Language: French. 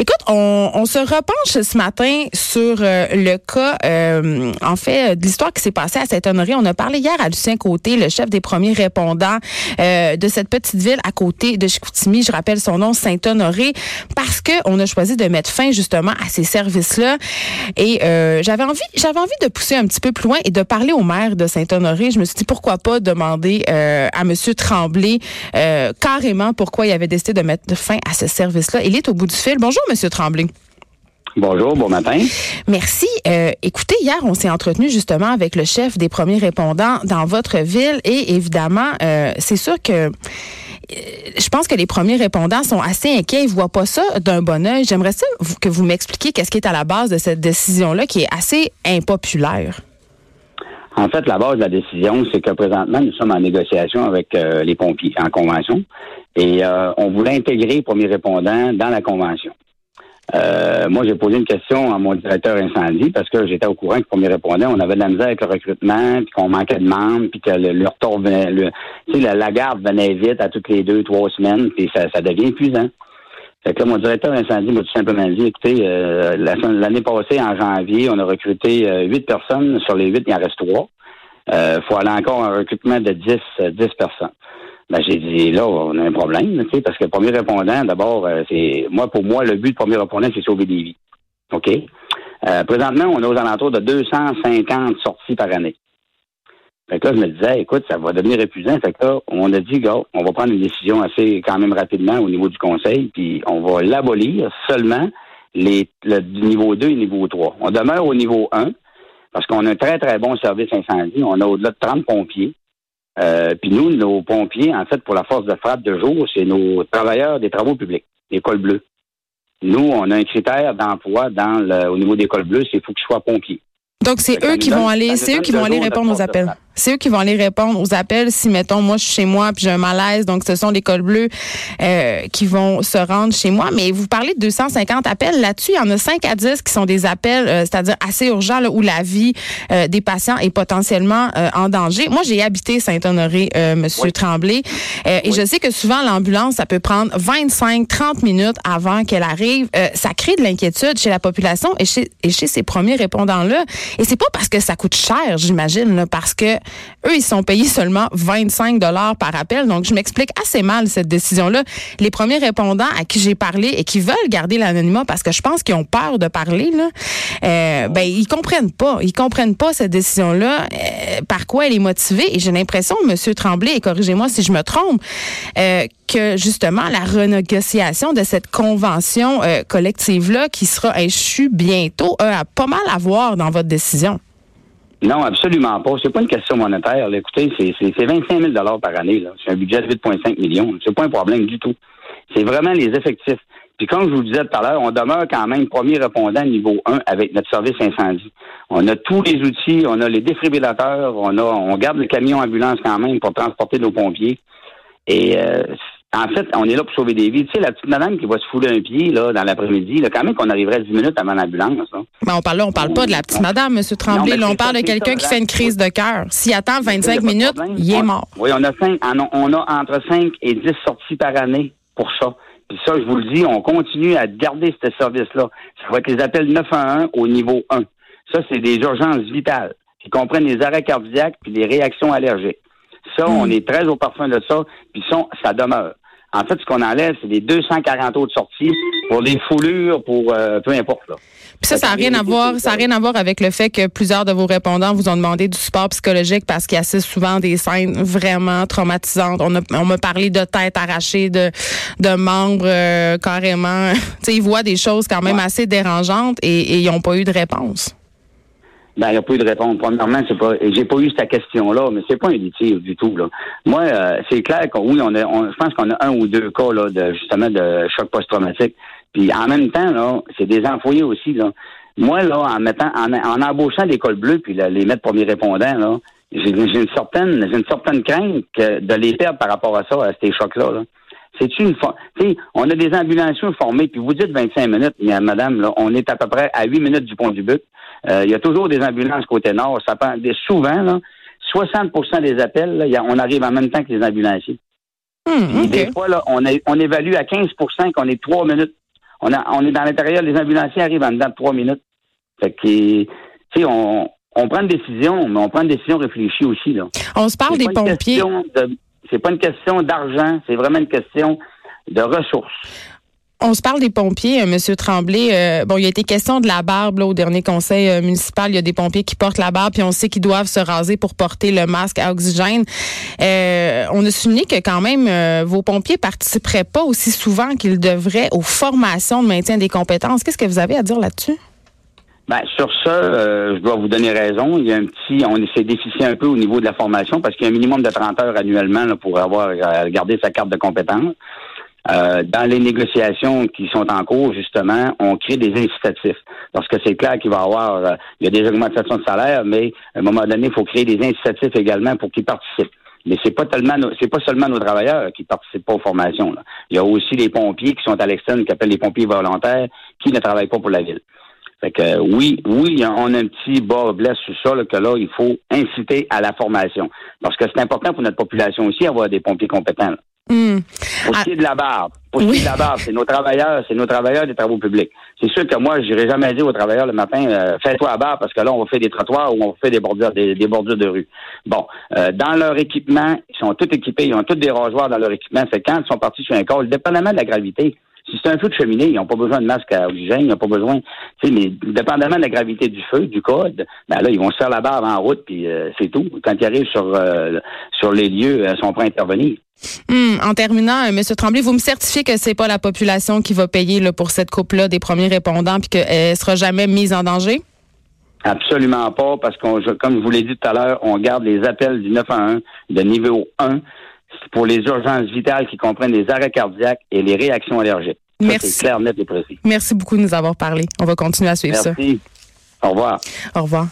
Écoute, on, se repenche ce matin sur euh, le cas, euh, en fait, de l'histoire qui s'est passée à Saint-Honoré. On a parlé hier à Lucien Côté, le chef des premiers répondants euh, de cette petite ville à côté de Chicoutimi. Je rappelle son nom, Saint-Honoré, parce que on a choisi de mettre fin justement à ces services-là. Et j'avais envie, j'avais envie de pousser un petit peu plus loin et de parler au maire de Saint-Honoré. Je me suis dit pourquoi pas demander à Monsieur Tremblay carrément pourquoi il avait décidé de mettre fin à ce service-là. Il est au bout du fil. Bonjour, Monsieur Tremblay. Bonjour, bon matin. Merci. Euh, écoutez, hier, on s'est entretenu justement avec le chef des premiers répondants dans votre ville et évidemment, euh, c'est sûr que euh, je pense que les premiers répondants sont assez inquiets. Ils voient pas ça d'un bon oeil. J'aimerais ça que vous m'expliquiez qu'est-ce qui est à la base de cette décision-là qui est assez impopulaire. En fait, la base de la décision, c'est que présentement, nous sommes en négociation avec les pompiers en convention et on voulait intégrer les premiers répondants dans la convention. Euh, moi, j'ai posé une question à mon directeur incendie parce que j'étais au courant que premier répondant, on avait de la misère avec le recrutement, puis qu'on manquait de membres, puis que le, retour venait, sais, la, garde venait vite à toutes les deux, trois semaines, puis ça, ça devient épuisant. Fait que là, mon directeur incendie m'a tout simplement dit, écoutez, euh, l'année passée, en janvier, on a recruté euh, huit personnes. Sur les huit, il en reste trois. Il euh, faut aller encore un recrutement de dix, dix personnes. Ben, j'ai dit, là, on a un problème, tu sais, parce que le premier répondant, d'abord, euh, c'est, moi, pour moi, le but du premier répondant, c'est sauver des vies. OK? Euh, présentement, on est aux alentours de 250 sorties par année. Fait que là, je me disais, écoute, ça va devenir épuisant. Fait que là, on a dit, gars, on va prendre une décision assez, quand même rapidement au niveau du conseil, puis on va l'abolir seulement les, le niveau 2 et niveau 3. On demeure au niveau 1 parce qu'on a un très, très bon service incendie. On a au-delà de 30 pompiers. Euh, puis nous, nos pompiers, en fait, pour la force de frappe de jour, c'est nos travailleurs des travaux publics, l'école bleue. Nous, on a un critère d'emploi dans le, au niveau des cols bleus, c'est qu'il faut qu'ils soient pompiers. Donc, c'est eux qui vont aller, c'est eux qui vont aller répondre aux appels c'est eux qui vont aller répondre aux appels si, mettons, moi, je suis chez moi puis j'ai un malaise. Donc, ce sont les cols bleus euh, qui vont se rendre chez moi. Mais vous parlez de 250 appels. Là-dessus, il y en a 5 à 10 qui sont des appels, euh, c'est-à-dire assez urgents, là, où la vie euh, des patients est potentiellement en danger. Moi, j'ai habité Saint-Honoré, Monsieur Tremblay. Et je sais que souvent, l'ambulance, ça peut prendre 25, 30 minutes avant qu'elle arrive. ça crée de l'inquiétude chez la population et chez, et chez ces premiers répondants-là. Et c'est pas parce que ça coûte cher, j'imagine, parce que eux, ils sont payés seulement 25 dollars par appel. Donc, je m'explique assez mal cette décision-là. Les premiers répondants à qui j'ai parlé et qui veulent garder l'anonymat parce que je pense qu'ils ont peur de parler, là, euh, ben ils comprennent pas. Ils comprennent pas cette décision-là. Euh, par quoi elle est motivée Et j'ai l'impression, Monsieur Tremblay, et corrigez-moi si je me trompe, euh, que justement la renégociation de cette convention euh, collective-là qui sera échue bientôt a pas mal à voir dans votre décision. Non, absolument pas. C'est pas une question monétaire. Écoutez, c'est 25 000 par année. C'est un budget de 8,5 millions. C'est pas un problème du tout. C'est vraiment les effectifs. Puis comme je vous le disais tout à l'heure, on demeure quand même premier répondant niveau 1 avec notre service incendie. On a tous les outils, on a les défibrillateurs, on a on garde le camion ambulance quand même pour transporter nos pompiers. Et euh, en fait, on est là pour sauver des vies. Tu sais, la petite madame qui va se fouler un pied là, dans l'après-midi, là, quand même qu'on arriverait 10 minutes avant l'ambulance. Mais on parle là, on parle pas de la petite madame, M. Tremblay. là, on parle de quelqu'un qui fait une crise de cœur. S'il attend 25 minutes, il est mort. Oui, on a, cinq, on a entre 5 et 10 sorties par année pour ça. Puis ça, je vous le dis, on continue à garder ce service-là. Ça va être les appels 911 au niveau 1. Ça, c'est des urgences vitales qui comprennent les arrêts cardiaques puis les réactions allergiques. Ça, hmm. on est très au parfum de ça, puis ça, ça demeure. En fait, ce qu'on enlève, c'est des 240 autres sorties pour des foulures, pour euh, peu importe. Puis ça, ça n'a rien à voir, ça rien à voir avec le fait que plusieurs de vos répondants vous ont demandé du support psychologique parce qu'il y a assez souvent des scènes vraiment traumatisantes. On, a, on m'a parlé de têtes arrachées, de, de membres euh, carrément. tu sais, ils voient des choses quand même assez dérangeantes et, et ils n'ont pas eu de réponse. Ben, il n'y a pas eu de réponse. Premièrement, c'est pas, j'ai pas eu cette question-là, mais c'est pas litige du tout, là. Moi, euh, c'est clair que oui, on a, je pense qu'on a un ou deux cas, là, de, justement, de choc post-traumatique. Puis, en même temps, là, c'est des employés aussi, là. Moi, là, en mettant, en, en embauchant l'école bleue puis les mettre premiers répondants, là, j'ai, une certaine, j'ai une certaine crainte que de les perdre par rapport à ça, à ces chocs-là, là. C'est une sais, on a des ambulanciers formés, puis vous dites 25 minutes, mais madame, là, on est à peu près à 8 minutes du pont du but. Euh, il y a toujours des ambulances côté nord. Ça prend des, souvent, là, 60% des appels, là, on arrive en même temps que les ambulanciers. Hmm, des fois, là, on, on évalue à 15% qu'on est trois minutes. on, a, on est dans l'intérieur, les ambulanciers arrivent en dedans de trois minutes. Fait que, tu sais, on, on prend une décision, mais on prend une décision réfléchie aussi. Là. On se parle des pompiers. C'est pas une question d'argent, c'est vraiment une question de ressources. On se parle des pompiers, euh, Monsieur Tremblay. Euh, bon, il a été question de la barbe au dernier conseil euh, municipal. Il y a des pompiers qui portent la barbe, puis on sait qu'ils doivent se raser pour porter le masque à oxygène. on a souligné que quand même vos pompiers participeraient pas aussi souvent qu'ils devraient aux formations de maintien des compétences. Qu'est-ce que vous avez à dire là-dessus? Ben, sur ça, je dois vous donner raison. Il y a un petit, on essaie déficient un peu au niveau de la formation parce qu'il y a un minimum de 30 heures annuellement pour avoir gardé sa carte de compétence. Euh, dans les négociations qui sont en cours, justement, on crée des incitatifs. Parce que c'est clair qu'il va y avoir, euh, il y a des augmentations de salaire, mais à un moment donné, il faut créer des incitatifs également pour qu'ils participent. Mais c'est pas tellement, c'est pas seulement nos travailleurs qui participent pas aux formations. Il y a aussi les pompiers qui sont à l'externe, qui appellent les pompiers volontaires, qui ne travaillent pas pour la ville. Fait que oui, oui, on a un petit bas blesse sur ça, que là, il faut inciter à la formation. Parce que c'est important pour notre population aussi d'avoir des pompiers compétents. Pour ce qui est de la barbe, pour ce qui est de la barbe, c'est nos travailleurs, c'est nos travailleurs des travaux publics. C'est sûr que moi, j'irai jamais dire aux travailleurs le matin, euh, fais-toi la barbe parce que là, on va faire des trottoirs ou on va faire des bordures, des, bordures de rue. Bon, euh, dans leur équipement, ils sont tous équipés, ils ont tous des rasoirs dans leur équipement. C'est quand ils sont partis sur un col, dépendamment de la gravité. Si c'est un feu de cheminée, ils n'ont pas besoin de masque à oxygène, ils n'ont pas besoin, mais dépendamment de la gravité du feu, du code, ben là, ils vont se faire la barbe en route, puis euh, c'est tout. Quand ils arrivent sur sur les lieux, ils sont prêts à intervenir. Hmm, en terminant, euh, M. Tremblay, vous me certifiez que c'est pas la population qui va payer là, pour cette coupe-là des premiers répondants puis qu'elle sera jamais mise en danger? Absolument pas, parce qu'on, comme je vous l'ai dit tout à l'heure, on garde les appels du 911 de niveau 1 pour les urgences vitales qui comprennent les arrêts cardiaques et les réactions allergiques. Merci. Clair, net et précis. Merci beaucoup de nous avoir parlé. On va continuer à suivre ça. Merci. Au revoir. Au revoir.